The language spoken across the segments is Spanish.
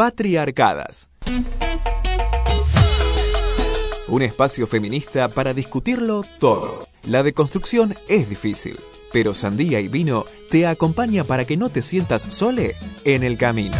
Patriarcadas. Un espacio feminista para discutirlo todo. La deconstrucción es difícil, pero Sandía y Vino te acompaña para que no te sientas sole en el camino.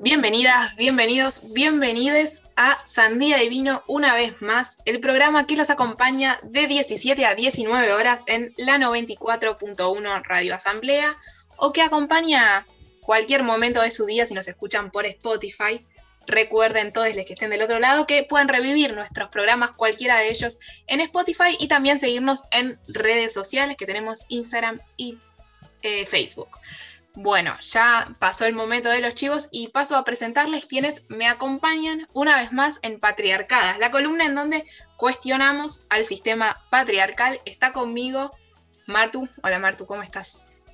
Bienvenidas, bienvenidos, bienvenides a Sandía y Vino una vez más, el programa que los acompaña de 17 a 19 horas en la 94.1 Radio Asamblea o que acompaña cualquier momento de su día si nos escuchan por Spotify. Recuerden todos los que estén del otro lado que pueden revivir nuestros programas, cualquiera de ellos, en Spotify y también seguirnos en redes sociales que tenemos Instagram y eh, Facebook. Bueno, ya pasó el momento de los chivos y paso a presentarles quienes me acompañan una vez más en Patriarcadas, la columna en donde cuestionamos al sistema patriarcal. Está conmigo Martu. Hola Martu, ¿cómo estás?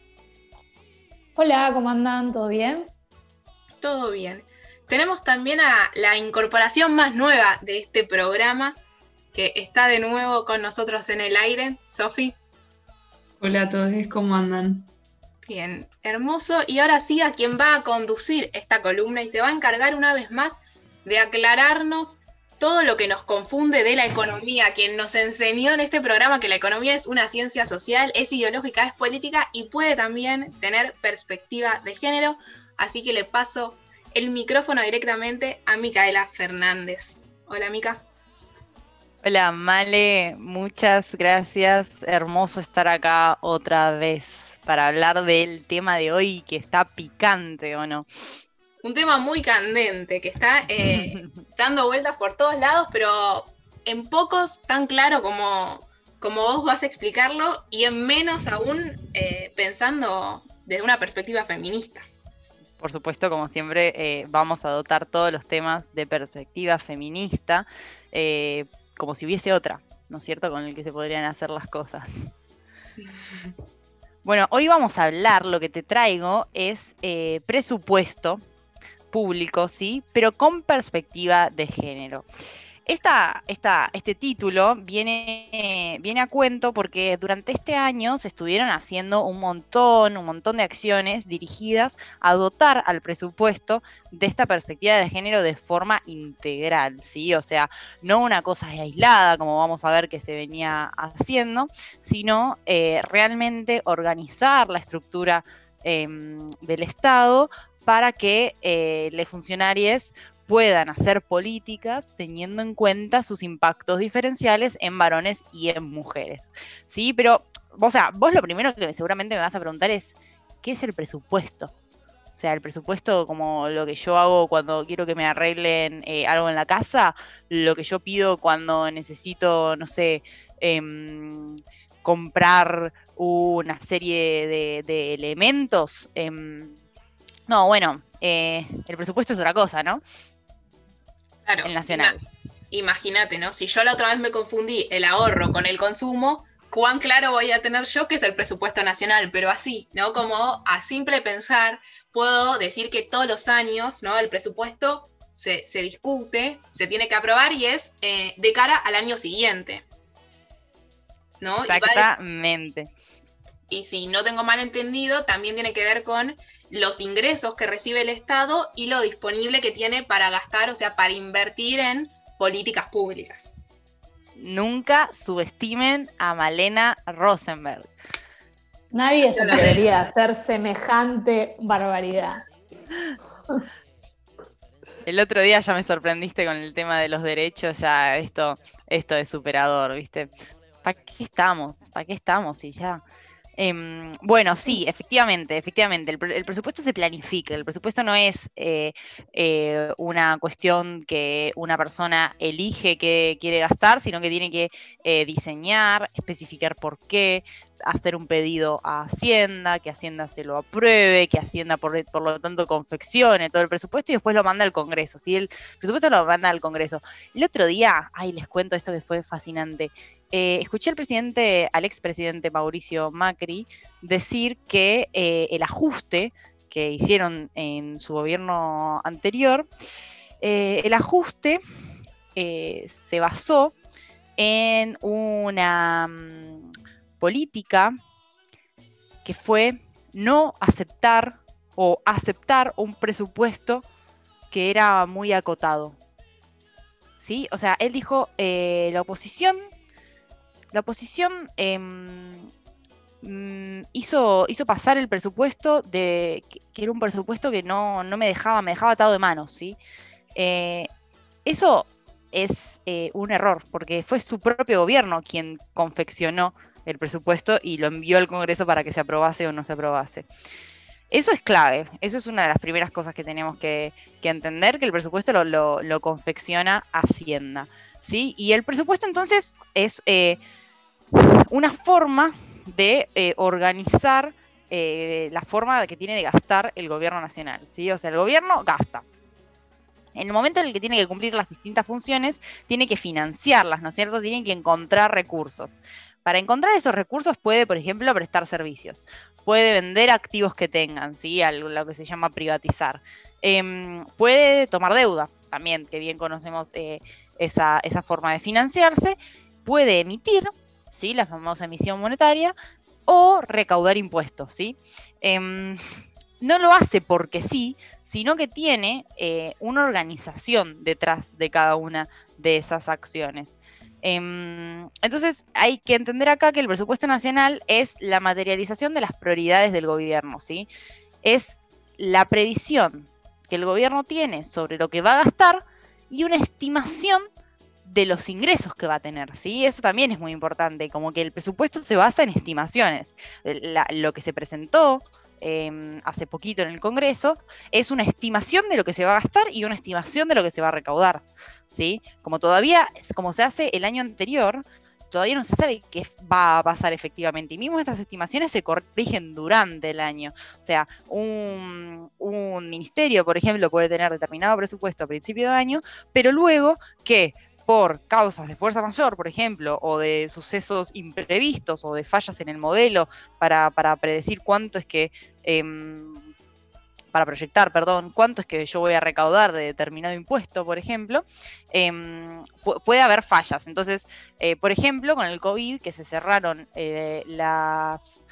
Hola, ¿cómo andan? ¿Todo bien? Todo bien. Tenemos también a la incorporación más nueva de este programa, que está de nuevo con nosotros en el aire, Sofi. Hola a todos, ¿cómo andan? Bien, hermoso. Y ahora sí, a quien va a conducir esta columna y se va a encargar una vez más de aclararnos todo lo que nos confunde de la economía, quien nos enseñó en este programa que la economía es una ciencia social, es ideológica, es política y puede también tener perspectiva de género. Así que le paso el micrófono directamente a Micaela Fernández. Hola, Mica. Hola, Male, muchas gracias. Hermoso estar acá otra vez para hablar del tema de hoy que está picante o no. Un tema muy candente que está eh, dando vueltas por todos lados, pero en pocos tan claro como, como vos vas a explicarlo y en menos aún eh, pensando desde una perspectiva feminista. Por supuesto, como siempre, eh, vamos a dotar todos los temas de perspectiva feminista, como si hubiese otra, ¿no es cierto?, con el que se podrían hacer las cosas. Bueno, hoy vamos a hablar, lo que te traigo es eh, presupuesto público, ¿sí? Pero con perspectiva de género. Esta, este título viene, a cuento porque durante este año se estuvieron haciendo un montón, un montón de acciones dirigidas a dotar al presupuesto de esta perspectiva de género de forma integral, ¿sí? O sea, no una cosa aislada, como vamos a ver que se venía haciendo, sino eh, realmente organizar la estructura em, del Estado para que eh, los funcionarios puedan hacer políticas teniendo en cuenta sus impactos diferenciales en varones y en mujeres. Sí, pero, o sea, vos lo primero que seguramente me vas a preguntar es, ¿qué es el presupuesto? O sea, el presupuesto como lo que yo hago cuando quiero que me arreglen eh, algo en la casa, lo que yo pido cuando necesito, no sé, em, comprar una serie de, elementos. Em, no, bueno, eh, el presupuesto es otra cosa, ¿no? Claro. El nacional. Imagínate, ¿no? Si yo la otra vez me confundí el ahorro con el consumo, cuán claro voy a tener yo que es el presupuesto nacional, pero así, ¿no? Como a simple pensar, puedo decir que todos los años, ¿no? El presupuesto se, discute, se tiene que aprobar y es eh, de cara al año siguiente. ¿No? Exactamente. y si no tengo mal entendido, también tiene que ver con los ingresos que recibe el Estado y lo disponible que tiene para gastar, o sea, para invertir en políticas públicas. Nunca subestimen a Malena Rosenberg. Nadie se atrevería a hacer semejante barbaridad. El otro día ya me sorprendiste con el tema de los derechos, ya esto, esto es superador, ¿viste? ¿Para qué estamos? ¿Para qué estamos? Y ya Em, bueno, sí, efectivamente, efectivamente, el, presupuesto se planifica, el presupuesto no es eh, eh, una cuestión que una persona elige que quiere gastar, sino que tiene que eh, diseñar, especificar por qué, hacer un pedido a Hacienda, que Hacienda se lo apruebe, que Hacienda por, lo tanto confeccione todo el presupuesto y después lo manda al Congreso. Si el presupuesto lo manda al Congreso. El otro día, ay, les cuento esto que fue fascinante. Eh, escuché al presidente, al expresidente Mauricio Macri, decir que eh, el ajuste que hicieron en su gobierno anterior Eh, el ajuste se basó en una mm, política que fue no aceptar o aceptar un presupuesto que era muy acotado. ¿Sí? O sea, él dijo, eh, la oposición, la oposición em, mm, hizo, hizo pasar el presupuesto de que, era un presupuesto que no, no, me dejaba, me dejaba atado de manos, ¿sí? Eh, eso es eh, un error, porque fue su propio gobierno quien confeccionó el presupuesto y lo envió al Congreso para que se aprobase o no se aprobase. Eso es clave, eso es una de las primeras cosas que tenemos que, entender, que el presupuesto lo, confecciona Hacienda. ¿sí? Y el presupuesto entonces es eh, una forma de eh, organizar la forma que tiene de gastar el gobierno nacional. ¿sí? O sea, el gobierno gasta, en el momento en el que tiene que cumplir las distintas funciones, tiene que financiarlas, ¿no es cierto? Tiene que encontrar recursos. Para encontrar esos recursos puede, por ejemplo, prestar servicios, puede vender activos que tengan, ¿sí? Algo, lo que se llama privatizar. Em, puede tomar deuda, también, que bien conocemos eh, esa, forma de financiarse. Puede emitir, ¿sí? La famosa emisión monetaria, o recaudar impuestos, ¿sí? Em, no lo hace porque sí, sino que tiene eh, una organización detrás de cada una de esas acciones. Em, entonces hay que entender acá que el presupuesto nacional es la materialización de las prioridades del gobierno, ¿sí? Es la previsión que el gobierno tiene sobre lo que va a gastar y una estimación de los ingresos que va a tener, ¿sí? Eso también es muy importante, como que el presupuesto se basa en estimaciones. lo que se presentó Em, hace poquito en el Congreso, es una estimación de lo que se va a gastar y una estimación de lo que se va a recaudar. ¿sí? Como todavía, como se hace el año anterior, todavía no se sabe qué va a pasar efectivamente. Y mismo estas estimaciones se corrigen durante el año. O sea, un, un ministerio, por ejemplo, puede tener determinado presupuesto a principio de año, pero luego que por causas de fuerza mayor, por ejemplo, o de sucesos imprevistos o de fallas en el modelo para, predecir cuánto es que, em, para proyectar, perdón, cuánto es que yo voy a recaudar de determinado impuesto, por ejemplo, em, puede haber fallas. Entonces, eh, por ejemplo, con el COVID, que se cerraron eh, las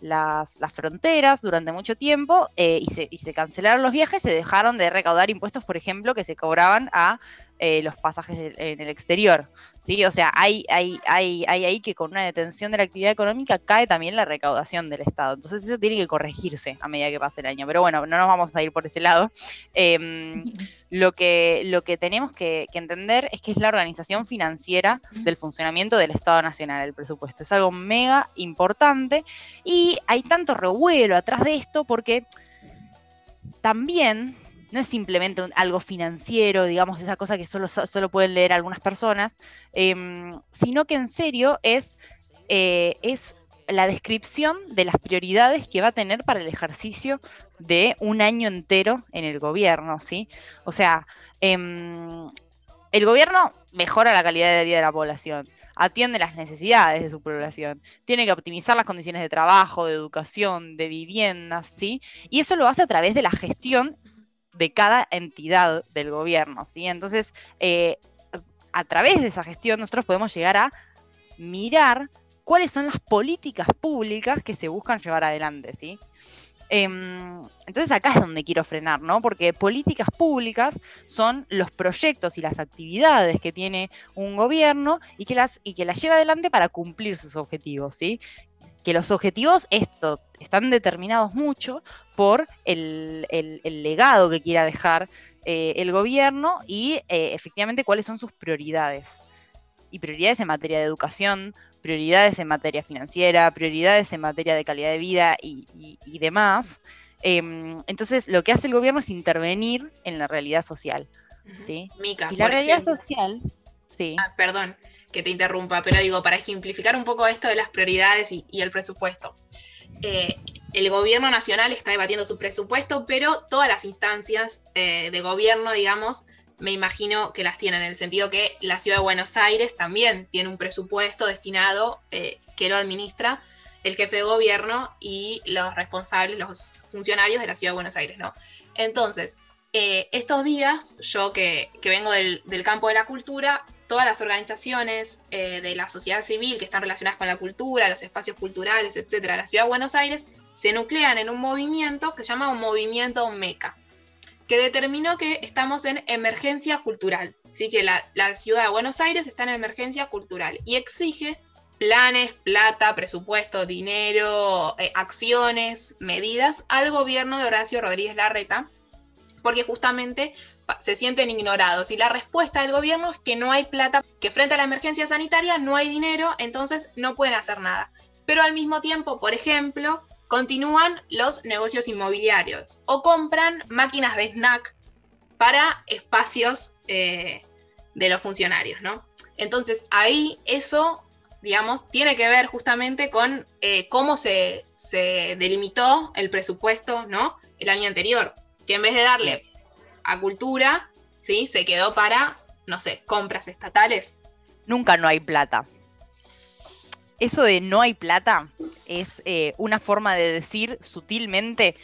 las, fronteras durante mucho tiempo eh, y, se, y, se, cancelaron los viajes, se dejaron de recaudar impuestos, por ejemplo, que se cobraban a eh, los pasajes en el exterior. ¿sí? O sea, hay, hay, hay, hay ahí que con una detención de la actividad económica cae también la recaudación del Estado. Entonces eso tiene que corregirse a medida que pase el año. Pero bueno, no nos vamos a ir por ese lado. Em, lo, que, lo que tenemos que, entender es que es la organización financiera del funcionamiento del Estado Nacional, el presupuesto. Es algo mega importante y hay tanto revuelo atrás de esto porque también no es simplemente algo financiero, digamos, esa cosa que solo, solo pueden leer algunas personas, em, sino que en serio es, eh, es la descripción de las prioridades que va a tener para el ejercicio de un año entero en el gobierno, ¿sí? O sea, em, el gobierno mejora la calidad de vida de la población, atiende las necesidades de su población, tiene que optimizar las condiciones de trabajo, de educación, de viviendas, ¿sí? Y eso lo hace a través de la gestión de cada entidad del gobierno, ¿sí? Entonces, eh, a través de esa gestión nosotros podemos llegar a mirar cuáles son las políticas públicas que se buscan llevar adelante, ¿sí? Em, entonces acá es donde quiero frenar, ¿no? Porque políticas públicas son los proyectos y las actividades que tiene un gobierno y que las, y que las lleva adelante para cumplir sus objetivos, ¿sí? Que los objetivos esto, están determinados mucho por el, legado que quiera dejar eh, el gobierno y eh, efectivamente cuáles son sus prioridades. Y prioridades en materia de educación, prioridades en materia financiera, prioridades en materia de calidad de vida y, demás. Em, entonces, lo que hace el gobierno es intervenir en la realidad social. ¿sí? Mica, y la realidad social, sí. Ah, perdón que te interrumpa, pero digo, para ejemplificar un poco esto de las prioridades y, el presupuesto. Eh, el gobierno nacional está debatiendo su presupuesto, pero todas las instancias eh, de gobierno, digamos, me imagino que las tienen, en el sentido que la ciudad de Buenos Aires también tiene un presupuesto destinado eh, que lo administra el jefe de gobierno y los responsables, los funcionarios de la ciudad de Buenos Aires, ¿no? Entonces, estos días, yo que, vengo del, campo de la cultura, todas las organizaciones eh, de la sociedad civil que están relacionadas con la cultura, los espacios culturales, etcétera, la ciudad de Buenos Aires, se nuclean en un movimiento que se llama un movimiento MECA, que determinó que estamos en emergencia cultural. Así que la, ciudad de Buenos Aires está en emergencia cultural y exige planes, plata, presupuesto, dinero, eh, acciones, medidas al gobierno de Horacio Rodríguez Larreta, porque justamente se sienten ignorados. Y la respuesta del gobierno es que no hay plata, que frente a la emergencia sanitaria no hay dinero, entonces no pueden hacer nada. Pero al mismo tiempo, por ejemplo, continúan los negocios inmobiliarios o compran máquinas de snack para espacios eh, de los funcionarios, ¿no? Entonces ahí eso, digamos, tiene que ver justamente con eh, cómo se, se, delimitó el presupuesto, ¿no? El año anterior, que en vez de darle a cultura, ¿sí? Se quedó para, no sé, compras estatales. Nunca no hay plata eso de no hay plata es eh, una forma de decir sutilmente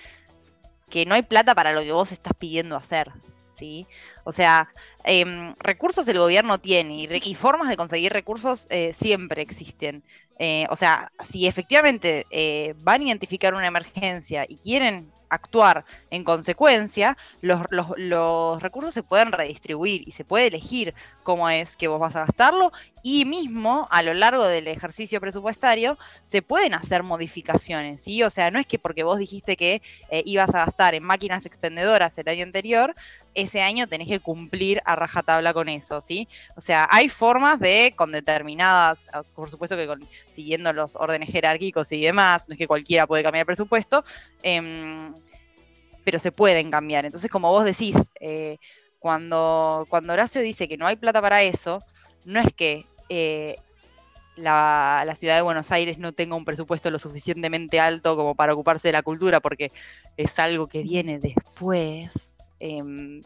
que no hay plata para lo que vos estás pidiendo hacer, ¿sí? O sea, em, recursos el gobierno tiene y, formas de conseguir recursos eh, siempre existen. Eh, o sea, si efectivamente van a identificar una emergencia y quieren actuar en consecuencia, los, recursos se pueden redistribuir y se puede elegir cómo es que vos vas a gastarlo y mismo a lo largo del ejercicio presupuestario se pueden hacer modificaciones, ¿sí? O sea, no es que porque vos dijiste que eh, ibas a gastar en máquinas expendedoras el año anterior, ese año tenés que cumplir a rajatabla con eso, ¿sí? O sea, hay formas de, con determinadas, ah, por supuesto que siguiendo los órdenes jerárquicos y demás, no es que cualquiera puede cambiar el presupuesto, em, pero se pueden cambiar. Entonces, como vos decís, eh, cuando, cuando Horacio dice que no hay plata para eso, no es que eh, la, ciudad de Buenos Aires no tenga un presupuesto lo suficientemente alto como para ocuparse de la cultura, porque es algo que viene después. Em,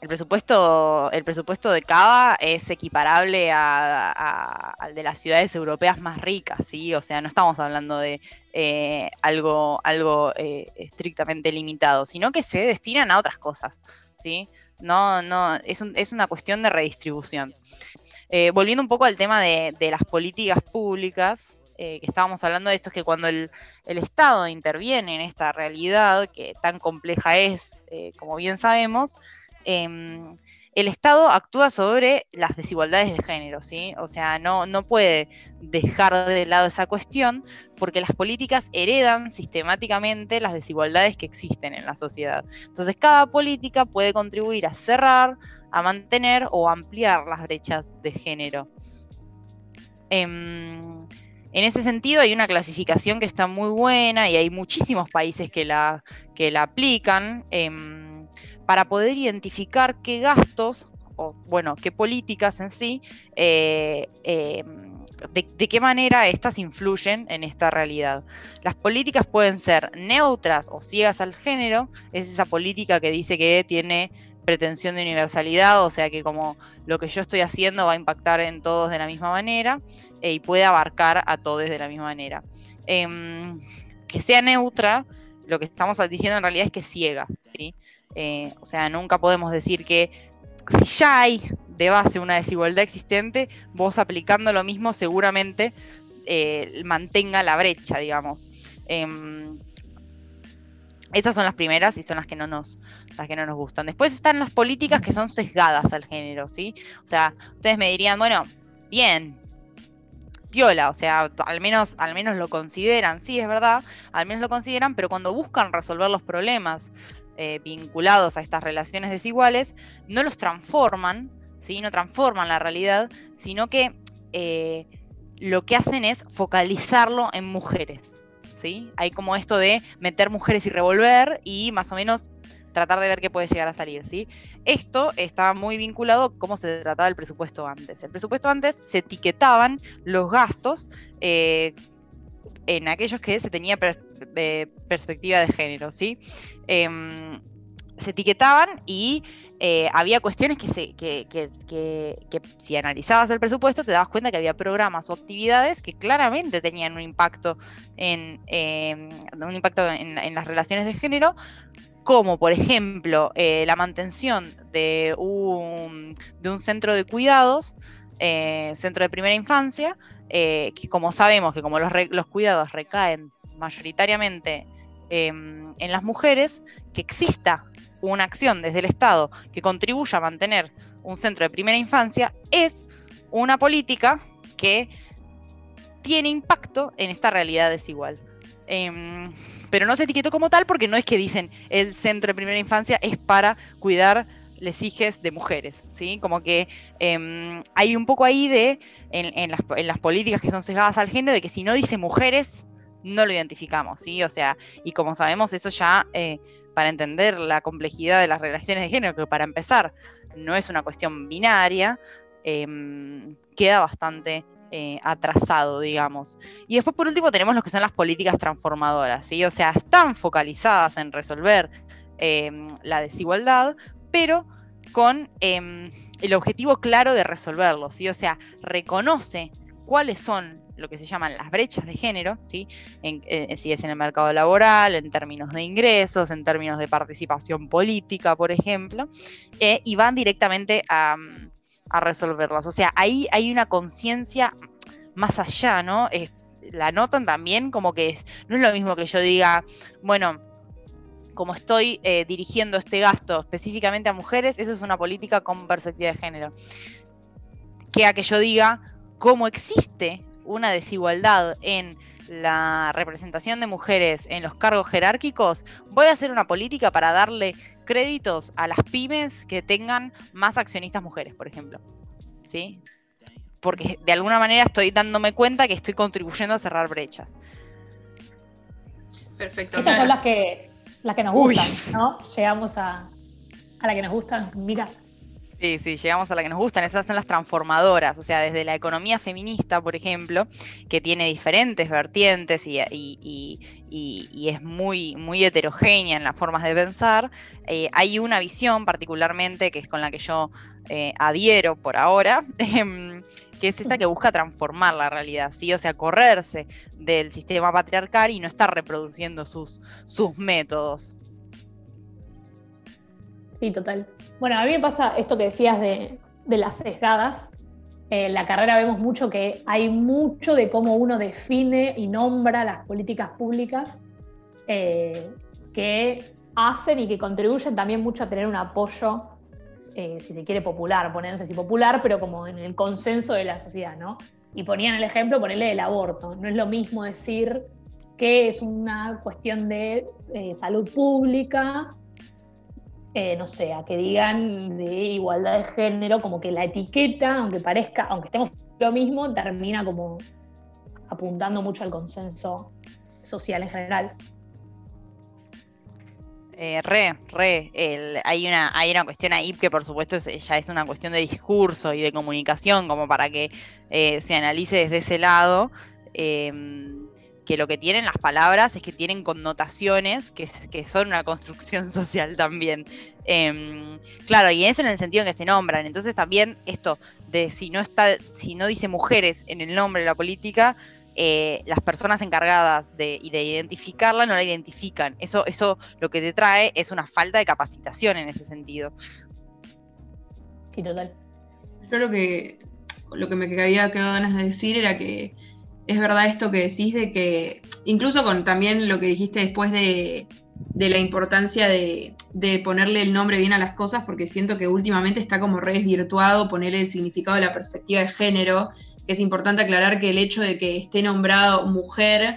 el presupuesto, el presupuesto de Cava es equiparable al de las ciudades europeas más ricas, ¿sí? O sea, no estamos hablando de eh, algo, algo eh, estrictamente limitado, sino que se destinan a otras cosas, ¿sí? No, no, es, es una cuestión de redistribución. Eh, volviendo un poco al tema de, las políticas públicas, que estábamos hablando de esto, es que cuando el, Estado interviene en esta realidad, que tan compleja es, como bien sabemos, Em, el Estado actúa sobre las desigualdades de género, ¿sí? O sea, no, no puede dejar de lado esa cuestión porque las políticas heredan sistemáticamente las desigualdades que existen en la sociedad. Entonces, cada política puede contribuir a cerrar, a mantener o ampliar las brechas de género. Em, en ese sentido hay una clasificación que está muy buena y hay muchísimos países que la, que la aplican. Em, para poder identificar qué gastos o, bueno, qué políticas en sí, eh, em, de, qué manera estas influyen en esta realidad. Las políticas pueden ser neutras o ciegas al género, es esa política que dice que tiene pretensión de universalidad, o sea que como lo que yo estoy haciendo va a impactar en todos de la misma manera eh, y puede abarcar a todos de la misma manera. Em, que sea neutra, lo que estamos diciendo en realidad es que ciega, ¿sí? Eh, o sea, nunca podemos decir que si ya hay de base una desigualdad existente, vos aplicando lo mismo seguramente eh, mantenga la brecha, digamos. Eh, esas son las primeras y son las que no nos, las que no nos gustan. Después están las políticas que son sesgadas al género, ¿sí? O sea, ustedes me dirían, bueno, bien, piola, o sea, al menos, al menos lo consideran, sí, es verdad, al menos lo consideran, pero cuando buscan resolver los problemas eh, vinculados a estas relaciones desiguales, no los transforman, ¿sí? no transforman la realidad, sino que eh, lo que hacen es focalizarlo en mujeres. ¿sí? Hay como esto de meter mujeres y revolver y más o menos tratar de ver qué puede llegar a salir, ¿sí? Esto estaba muy vinculado a cómo se trataba el presupuesto antes. El presupuesto antes se etiquetaban los gastos eh, en aquellos que se tenía perspectiva de género, ¿sí? Em, se etiquetaban y eh, había cuestiones que, se, que, si analizabas el presupuesto te dabas cuenta que había programas o actividades que claramente tenían un impacto en, em, un impacto en, las relaciones de género como por ejemplo eh, la mantención de un, de un centro de cuidados, eh, centro de primera infancia, que como sabemos que como los, los cuidados recaen mayoritariamente em, en las mujeres, que exista una acción desde el Estado que contribuya a mantener un centro de primera infancia, es una política que tiene impacto en esta realidad desigual. Em, pero no se etiquetó como tal porque no es que dicen el centro de primera infancia es para cuidar les hijes de mujeres, ¿sí? Como que em, hay un poco ahí de, en, las, políticas que son sesgadas al género, de que si no dice mujeres, no lo identificamos, ¿sí? O sea, y como sabemos, eso ya, eh, para entender la complejidad de las relaciones de género, que para empezar no es una cuestión binaria, em, queda bastante eh, atrasado, digamos. Y después, por último, tenemos lo que son las políticas transformadoras, ¿sí? O sea, están focalizadas en resolver em, la desigualdad, pero con em, el objetivo claro de resolverlo, ¿sí? O sea, reconoce cuáles son lo que se llaman las brechas de género, ¿sí? Eh, si es en el mercado laboral, en términos de ingresos, en términos de participación política, por ejemplo, eh, y van directamente a, a resolverlas. O sea, ahí hay una conciencia más allá, ¿no? la notan también como que no es lo mismo que yo diga, bueno, como estoy eh, dirigiendo este gasto específicamente a mujeres, eso es una política con perspectiva de género. Que a que yo diga, cómo existe una desigualdad en la representación de mujeres en los cargos jerárquicos, voy a hacer una política para darle créditos a las pymes que tengan más accionistas mujeres, por ejemplo. ¿Sí? Porque de alguna manera estoy dándome cuenta que estoy contribuyendo a cerrar brechas. Perfecto. Estas son las que, las que nos gustan, ¿no? Llegamos a, a la que nos gustan. Mira, Sí, sí, llegamos a la que nos gustan, esas son las transformadoras, o sea, desde la economía feminista, por ejemplo, que tiene diferentes vertientes y, es muy, heterogénea en las formas de pensar, eh, hay una visión particularmente que es con la que yo eh, adhiero por ahora, em, que es esta que busca transformar la realidad, ¿sí? O sea, correrse del sistema patriarcal y no estar reproduciendo sus métodos. Sí, total. Bueno, a mí me pasa esto que decías de, las sesgadas. En la carrera vemos mucho que hay mucho de cómo uno define y nombra las políticas públicas eh, que hacen y que contribuyen también mucho a tener un apoyo, eh, si se quiere, popular, ponerse así popular, pero como en el consenso de la sociedad, ¿no? Y ponían el ejemplo, ponerle el aborto. No es lo mismo decir que es una cuestión de eh, salud pública eh, no sé, a que digan de igualdad de género, como que la etiqueta, aunque parezca, aunque estemos lo mismo, termina como apuntando mucho al consenso social en general. Eh, re, re, hay, una, hay una cuestión ahí que por supuesto ya es una cuestión de discurso y de comunicación, como para que eh, se analice desde ese lado. Em, que lo que tienen las palabras es que tienen connotaciones que, son una construcción social también. Em, claro, y eso en el sentido en que se nombran. Entonces también esto de si no está, si no dice mujeres en el nombre de la política, eh, las personas encargadas de, de identificarla no la identifican. Eso, eso lo que te trae es una falta de capacitación en ese sentido. Sí, total. Yo lo que, lo que me había quedado ganas de decir era que es verdad esto que decís de que, incluso con también lo que dijiste después de, la importancia de, ponerle el nombre bien a las cosas, porque siento que últimamente está como re desvirtuado ponerle el significado de la perspectiva de género, que es importante aclarar que el hecho de que esté nombrado mujer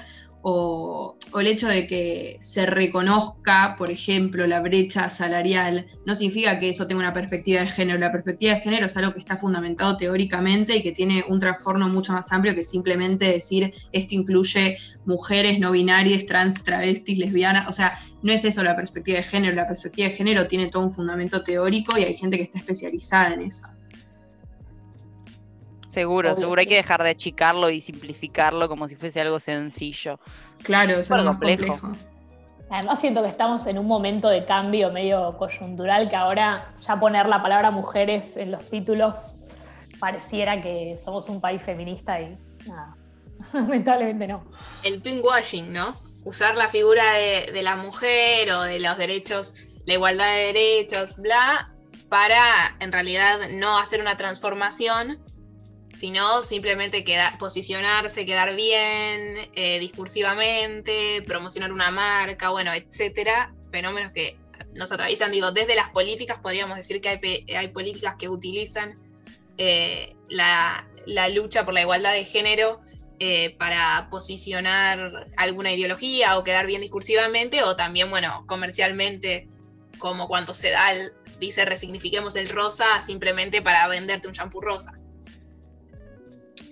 o, el hecho de que se reconozca, por ejemplo, la brecha salarial, no significa que eso tenga una perspectiva de género. La perspectiva de género es algo que está fundamentado teóricamente y que tiene un trastorno mucho más amplio que simplemente decir esto incluye mujeres no binarias, trans, travestis, lesbianas. O sea, no es eso la perspectiva de género. La perspectiva de género tiene todo un fundamento teórico y hay gente que está especializada en eso. Seguro, seguro. Hay que dejar de achicarlo y simplificarlo como si fuese algo sencillo. Claro, es algo complejo. Además siento que estamos en un momento de cambio medio coyuntural que ahora ya poner la palabra mujeres en los títulos pareciera que somos un país feminista y nada, lamentablemente no. El washing, ¿no? usar la figura de, de, la mujer o de los derechos, la igualdad de derechos, bla, para en realidad no hacer una transformación, sino simplemente posicionarse, quedar bien, eh, discursivamente, promocionar una marca, bueno, etcétera, fenómenos que nos atraviesan, digo, desde las políticas podríamos decir que hay, hay políticas que utilizan eh, la, lucha por la igualdad de género eh, para posicionar alguna ideología o quedar bien discursivamente, o también, bueno, comercialmente, como cuando se da el, dice resignifiquemos el rosa simplemente para venderte un shampoo rosa.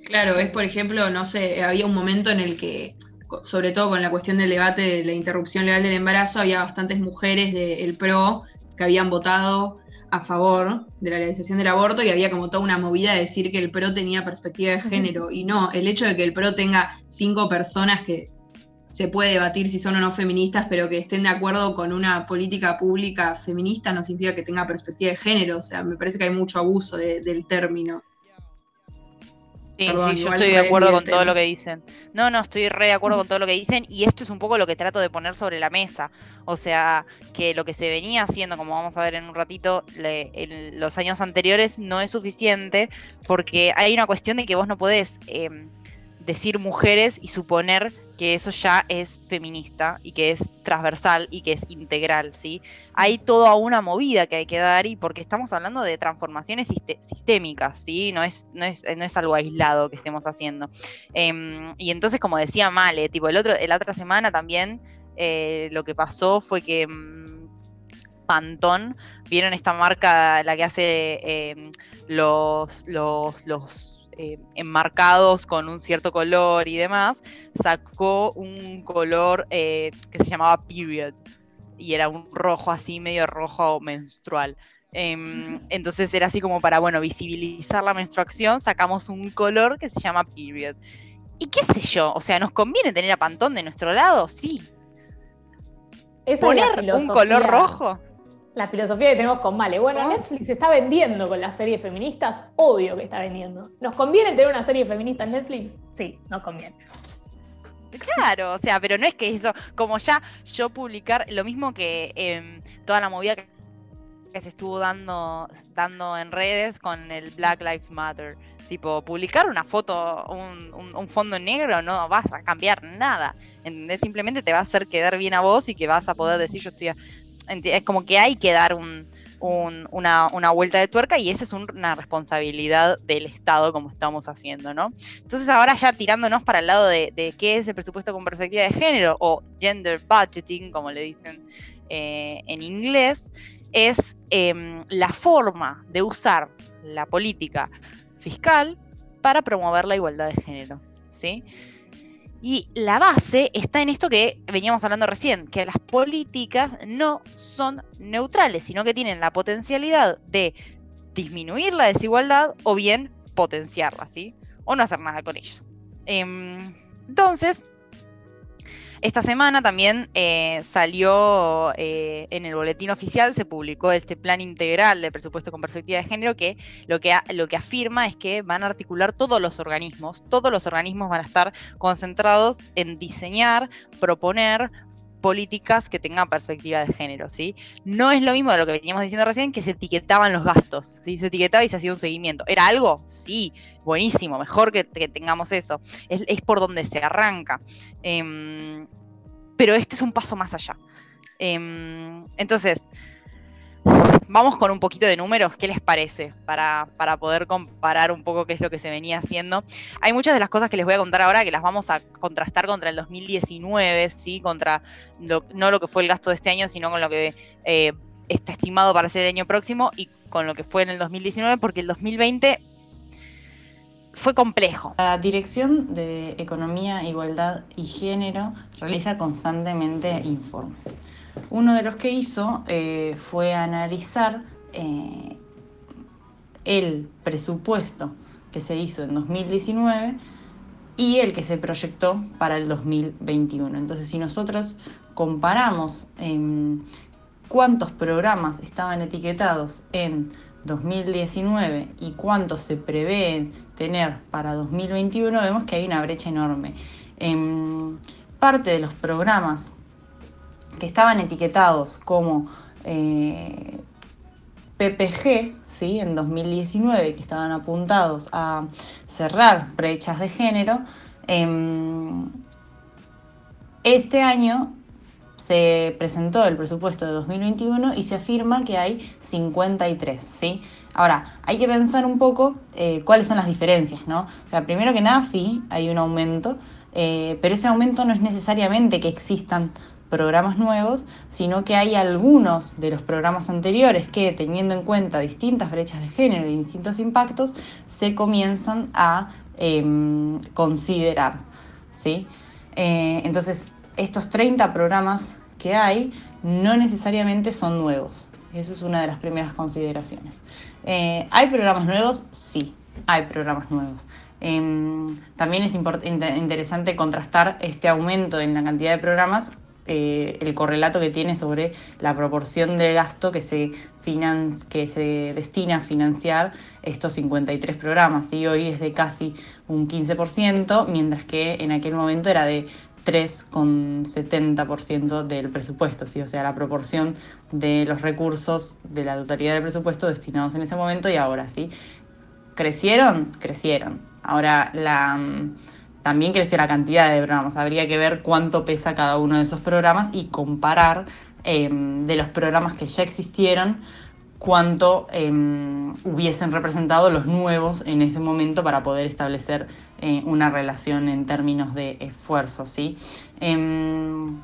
Claro, es por ejemplo, no sé, había un momento en el que, sobre todo con la cuestión del debate de la interrupción legal del embarazo, había bastantes mujeres del PRO que habían votado a favor de la legalización del aborto y había como toda una movida de decir que el PRO tenía perspectiva de género. Y no, el hecho de que el PRO tenga cinco personas que se puede debatir si son o no feministas, pero que estén de acuerdo con una política pública feminista no significa que tenga perspectiva de género. O sea, me parece que hay mucho abuso del término. Sí, sí, yo estoy de acuerdo con todo lo que dicen. No, no, estoy re de acuerdo con todo lo que dicen y esto es un poco lo que trato de poner sobre la mesa. O sea, que lo que se venía haciendo, como vamos a ver en un ratito, en los años anteriores no es suficiente porque hay una cuestión de que vos no podés em, decir mujeres y suponer que eso ya es feminista y que es transversal y que es integral, ¿sí? Hay toda una movida que hay que dar y porque estamos hablando de transformaciones sistémicas, ¿sí? No es, no es, no es algo aislado que estemos haciendo. Em, y entonces, como decía Male, tipo, el otro, la otra semana también eh, lo que pasó fue que mm, Pantón, vieron esta marca, la que hace em, los, los, los eh, enmarcados con un cierto color y demás, sacó un color eh, que se llamaba Period y era un rojo así, medio rojo menstrual. Em, entonces era así como para, bueno, visibilizar la menstruación, sacamos un color que se llama Period. Y qué sé yo, o sea, ¿nos conviene tener a Pantón de nuestro lado? Sí. ¿Poner un color rojo? La filosofía que tenemos con Male. Bueno, Netflix está vendiendo con las series feministas, obvio que está vendiendo. ¿Nos conviene tener una serie feminista en Netflix? Sí, nos conviene. Claro, o sea, pero no es que eso, como ya yo publicar lo mismo que em, toda la movida que, se estuvo dando, dando en redes con el Black Lives Matter. Tipo, publicar una foto, un, un, fondo negro, no vas a cambiar nada. ¿entendés? Simplemente te va a hacer quedar bien a vos y que vas a poder decir yo estoy es como que hay que dar una, vuelta de tuerca y esa es una responsabilidad del Estado como estamos haciendo, ¿no? Entonces ahora ya tirándonos para el lado de, qué es el presupuesto con perspectiva de género o gender budgeting, como le dicen eh, en inglés, es em, la forma de usar la política fiscal para promover la igualdad de género, ¿sí? Y la base está en esto que veníamos hablando recién, que las políticas no son neutrales, sino que tienen la potencialidad de disminuir la desigualdad o bien potenciarla, ¿sí? O no hacer nada con ella. Em, entonces, esta semana también eh, salió eh, en el boletín oficial, se publicó este plan integral de presupuesto con perspectiva de género que lo, que lo que afirma es que van a articular todos los organismos, todos los organismos van a estar concentrados en diseñar, proponer, políticas que tengan perspectiva de género, ¿sí? No es lo mismo de lo que veníamos diciendo recién, que se etiquetaban los gastos, ¿sí? Se etiquetaba y se hacía un seguimiento. ¿Era algo? Sí, buenísimo, mejor que, tengamos eso. Es, por donde se arranca. Em, pero este es un paso más allá. Em, entonces, vamos con un poquito de números, ¿qué les parece? Para, poder comparar un poco qué es lo que se venía haciendo. Hay muchas de las cosas que les voy a contar ahora que las vamos a contrastar contra el 2019, ¿sí? Contra no lo que fue el gasto de este año, sino con lo que eh, está estimado para ser el año próximo y con lo que fue en el 2019, porque el 2020 fue complejo. La Dirección de Economía, Igualdad y Género realiza constantemente informes. Uno de los que hizo eh, fue analizar eh, el presupuesto que se hizo en 2019 y el que se proyectó para el 2021. Entonces, si nosotros comparamos em, cuántos programas estaban etiquetados en 2019 y cuántos se prevé tener para 2021, vemos que hay una brecha enorme. Em, parte de los programas que estaban etiquetados como eh, PPG, ¿sí? en 2019, que estaban apuntados a cerrar brechas de género, em, este año se presentó el presupuesto de 2021 y se afirma que hay 53, ¿sí? Ahora, hay que pensar un poco eh, cuáles son las diferencias, ¿no? O sea, primero que nada, sí, hay un aumento, eh, pero ese aumento no es necesariamente que existan programas nuevos, sino que hay algunos de los programas anteriores que, teniendo en cuenta distintas brechas de género y distintos impactos, se comienzan a em, considerar, ¿sí? Eh, entonces, estos 30 programas que hay no necesariamente son nuevos. Eso es una de las primeras consideraciones. Eh, ¿Hay programas nuevos? Sí, hay programas nuevos. Em, también es interesante contrastar este aumento en la cantidad de programas, eh, el correlato que tiene sobre la proporción de gasto que se, destina a financiar estos 53 programas. y Hoy es de casi un 15%, mientras que en aquel momento era de 3,70% del presupuesto, ¿sí? o sea, la proporción de los recursos de la totalidad del presupuesto destinados en ese momento y ahora, ¿sí? ¿Crecieron? Crecieron. Ahora, la, también creció la cantidad de programas. Habría que ver cuánto pesa cada uno de esos programas y comparar em, de los programas que ya existieron cuánto em, hubiesen representado los nuevos en ese momento para poder establecer eh, una relación en términos de esfuerzo, ¿sí? Em,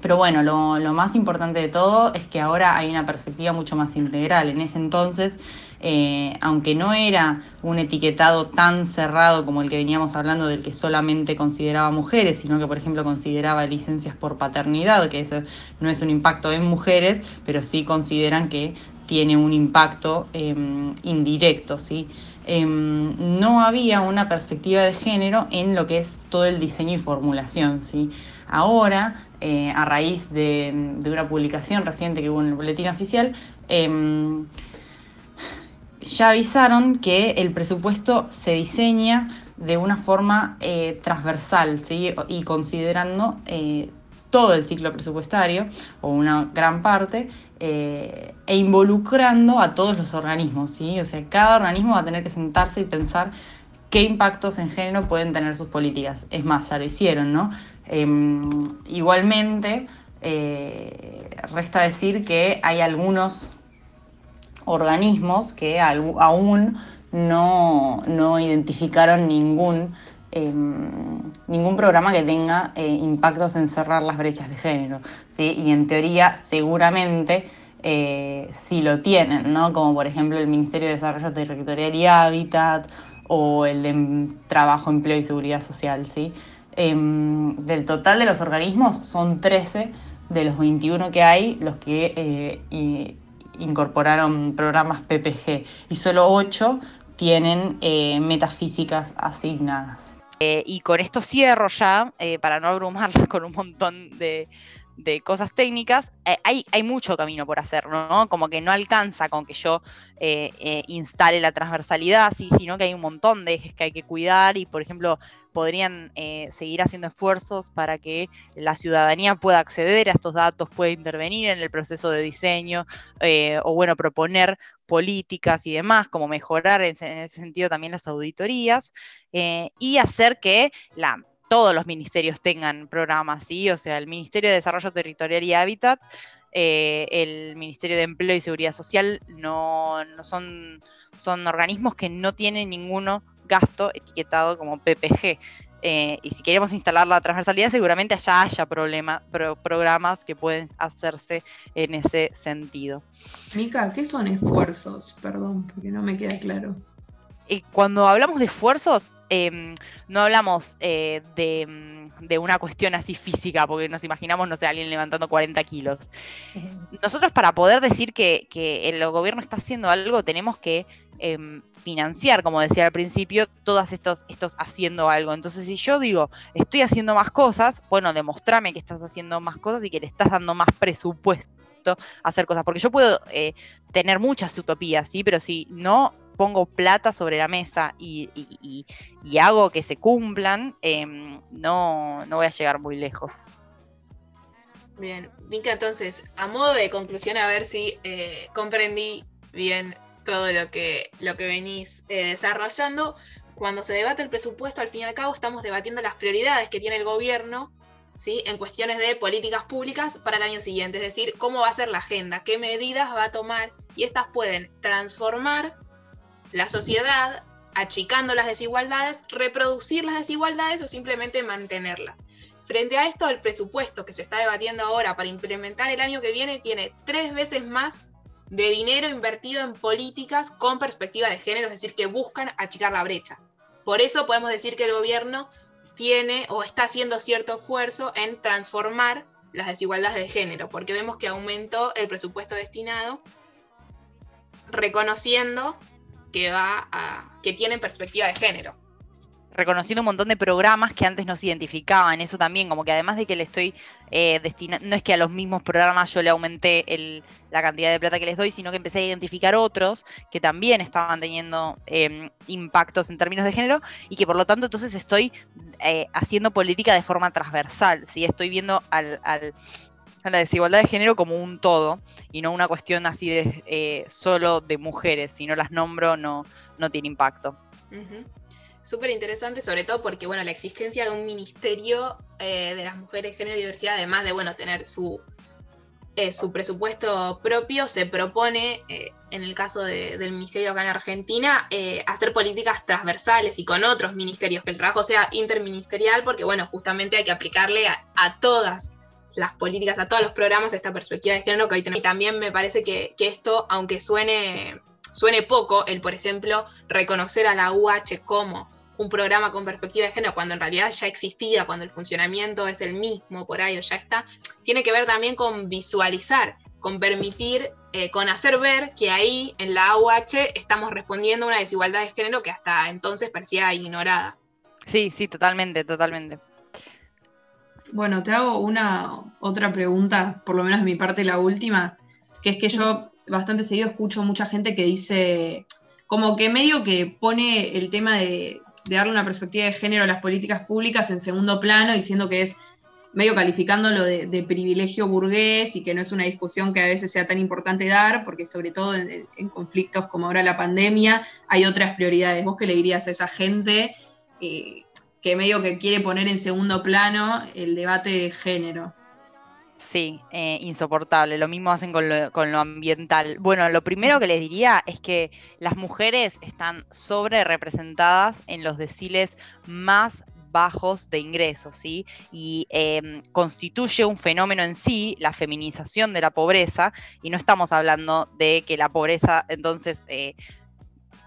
pero bueno, lo, más importante de todo es que ahora hay una perspectiva mucho más integral. En ese entonces, eh, aunque no era un etiquetado tan cerrado como el que veníamos hablando del que solamente consideraba mujeres, sino que por ejemplo consideraba licencias por paternidad, que eso no es un impacto en mujeres, pero sí consideran que tiene un impacto em, indirecto, ¿sí? Em, no había una perspectiva de género en lo que es todo el diseño y formulación, ¿sí? Ahora eh, a raíz de, una publicación reciente que hubo en el boletín oficial, em, ya avisaron que el presupuesto se diseña de una forma eh, transversal y considerando eh, todo el ciclo presupuestario o una gran parte e involucrando a todos los organismos. ¿sí? O sea, cada organismo va a tener que sentarse y pensar qué impactos en género pueden tener sus políticas. Es más, ya lo hicieron, ¿no? Em, igualmente, eh, resta decir que hay algunos organismos que aún no, identificaron ningún, em, ningún programa que tenga eh, impactos en cerrar las brechas de género. ¿sí? Y en teoría, seguramente eh, sí lo tienen, ¿no? como por ejemplo el Ministerio de Desarrollo Territorial y Hábitat o el de Trabajo, Empleo y Seguridad Social. ¿sí? Em, del total de los organismos son 13 de los 21 que hay los que eh, incorporaron programas PPG y solo 8 tienen eh, metafísicas asignadas. Eh, y con esto cierro ya, para no abrumarlas con un montón de, de cosas técnicas, eh, hay, hay, mucho camino por hacer, ¿no? Como que no alcanza con que yo eh, eh, instale la transversalidad, sí, sino que hay un montón de ejes que hay que cuidar y, por ejemplo, podrían seguir haciendo esfuerzos para que la ciudadanía pueda acceder a estos datos, pueda intervenir en el proceso de diseño o, bueno, proponer políticas y demás, como mejorar en, ese sentido también las auditorías y hacer que la todos los ministerios tengan programas, ¿sí? O sea, el Ministerio de Desarrollo Territorial y Hábitat, eh, el Ministerio de Empleo y Seguridad Social, no, son, son organismos que no tienen ninguno gasto etiquetado como PPG. Eh, y si queremos instalar la transversalidad, seguramente allá haya problema, programas que pueden hacerse en ese sentido. Mica, ¿qué son esfuerzos? Perdón, porque no me queda claro. Eh, cuando hablamos de esfuerzos, Em, no hablamos eh, de, una cuestión así física, porque nos imaginamos, no sé, alguien levantando 40 kilos. Nosotros para poder decir que, el gobierno está haciendo algo, tenemos que em, financiar, como decía al principio, todos estos, estos haciendo algo. Entonces, si yo digo, estoy haciendo más cosas, bueno, demostrame que estás haciendo más cosas y que le estás dando más presupuesto a hacer cosas. Porque yo puedo eh, tener muchas utopías, ¿sí? Pero si no pongo plata sobre la mesa y, hago que se cumplan, em, no, no voy a llegar muy lejos. Bien, Vika, entonces, a modo de conclusión, a ver si eh, comprendí bien todo lo que, lo que venís eh, desarrollando. Cuando se debate el presupuesto, al fin y al cabo, estamos debatiendo las prioridades que tiene el gobierno ¿sí? en cuestiones de políticas públicas para el año siguiente, es decir, cómo va a ser la agenda, qué medidas va a tomar y estas pueden transformar la sociedad, achicando las desigualdades, reproducir las desigualdades o simplemente mantenerlas. Frente a esto, el presupuesto que se está debatiendo ahora para implementar el año que viene tiene tres veces más de dinero invertido en políticas con perspectiva de género, es decir, que buscan achicar la brecha. Por eso podemos decir que el gobierno tiene o está haciendo cierto esfuerzo en transformar las desigualdades de género, porque vemos que aumentó el presupuesto destinado, reconociendo que va a, que tienen perspectiva de género. reconociendo un montón de programas que antes no se identificaban. Eso también, como que además de que le estoy eh, destinando, no es que a los mismos programas yo le aumenté el- la cantidad de plata que les doy, sino que empecé a identificar otros que también estaban teniendo eh, impactos en términos de género y que por lo tanto entonces estoy eh, haciendo política de forma transversal. ¿sí? Estoy viendo al, la desigualdad de género como un todo y no una cuestión así de eh, solo de mujeres. Si no las nombro, no, no tiene impacto. Súper interesante, sobre todo porque, bueno, la existencia de un ministerio eh, de las mujeres, género y diversidad, además de, bueno, tener su, eh, su presupuesto propio, se propone, en el caso de- del ministerio acá en Argentina, hacer políticas transversales y con otros ministerios, que el trabajo sea interministerial, porque, bueno, justamente hay que aplicarle a, a todas las políticas, a todos los programas, esta perspectiva de género que hoy tenemos. Y también me parece que, que esto, aunque suene suene poco el, por ejemplo, reconocer a la UH como un programa con perspectiva de género cuando en realidad ya existía, cuando el funcionamiento es el mismo por ahí o ya está, tiene que ver también con visualizar, con permitir, eh, con hacer ver que ahí en la UH estamos respondiendo a una desigualdad de género que hasta entonces parecía ignorada. Sí, sí, totalmente, totalmente. Bueno, te hago una otra pregunta, por lo menos de mi parte la última, que es que yo bastante seguido escucho mucha gente que dice, como que medio que pone el tema de, darle una perspectiva de género a las políticas públicas en segundo plano, diciendo que es medio calificándolo de, de privilegio burgués y que no es una discusión que a veces sea tan importante dar, porque sobre todo en, en conflictos como ahora la pandemia hay otras prioridades. ¿Vos qué le dirías a esa gente? eh, que medio que quiere poner en segundo plano el debate de género. Sí, eh, insoportable. Lo mismo hacen con lo, con lo ambiental. Bueno, lo primero que les diría es que las mujeres están sobre representadas en los deciles más bajos de ingresos, ¿sí? Y eh, constituye un fenómeno en sí, la feminización de la pobreza, y no estamos hablando de que la pobreza entonces eh,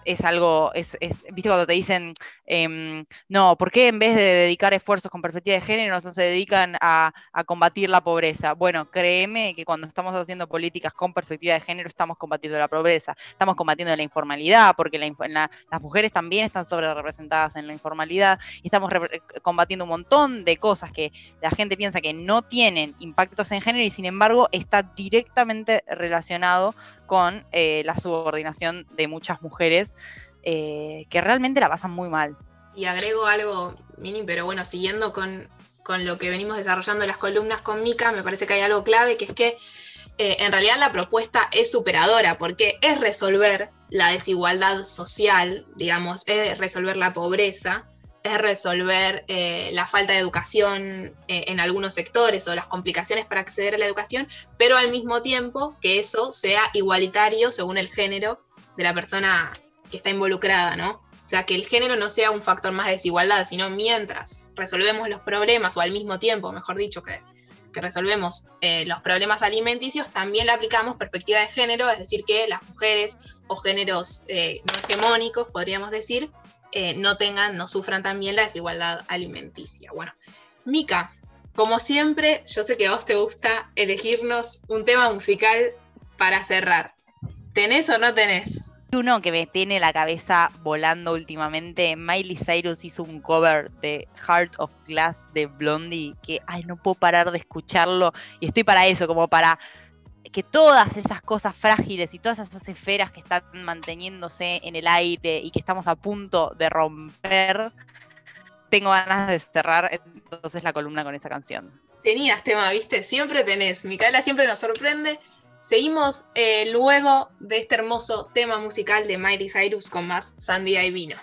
es algo, es, es- viste cuando te dicen, em, no, ¿por qué en vez de dedicar esfuerzos con perspectiva de género no se dedican a, combatir la pobreza? Bueno, créeme que cuando estamos haciendo políticas con perspectiva de género estamos combatiendo la pobreza, estamos combatiendo la informalidad, porque la la- las mujeres también están sobre representadas en la informalidad y estamos repre- combatiendo un montón de cosas que la gente piensa que no tienen impactos en género y sin embargo está directamente relacionado con eh, la subordinación de muchas mujeres eh, que realmente la pasan muy mal. Y agrego algo, Mini, pero bueno, siguiendo con, con lo que venimos desarrollando las columnas con Mica, me parece que hay algo clave, que es que eh, en realidad la propuesta es superadora, porque es resolver la desigualdad social, digamos, es resolver la pobreza, es resolver eh, la falta de educación en algunos sectores o las complicaciones para acceder a la educación, pero al mismo tiempo que eso sea igualitario según el género de la persona que está involucrada, ¿no? O sea, que el género no sea un factor más de desigualdad, sino mientras resolvemos los problemas, o al mismo tiempo, mejor dicho, que, que resolvemos eh, los problemas alimenticios, también le aplicamos perspectiva de género, es decir, que las mujeres o géneros eh, no hegemónicos, podríamos decir, eh, no tengan, no sufran también la desigualdad alimenticia. Bueno, Mica, como siempre, yo sé que a vos te gusta elegirnos un tema musical para cerrar. ¿Tenés o no tenés? Uno que me tiene la cabeza volando últimamente, Miley Cyrus hizo un cover de Heart of Glass de Blondie, que ay, no puedo parar de escucharlo y estoy para eso, como para que todas esas cosas frágiles y todas esas esferas que están manteniéndose en el aire y que estamos a punto de romper, tengo ganas de cerrar entonces la columna con esa canción. Tenías tema, viste, siempre tenés. Micaela siempre nos sorprende. Seguimos eh, luego de este hermoso tema musical de Miley Cyrus con más Sandía y Vino.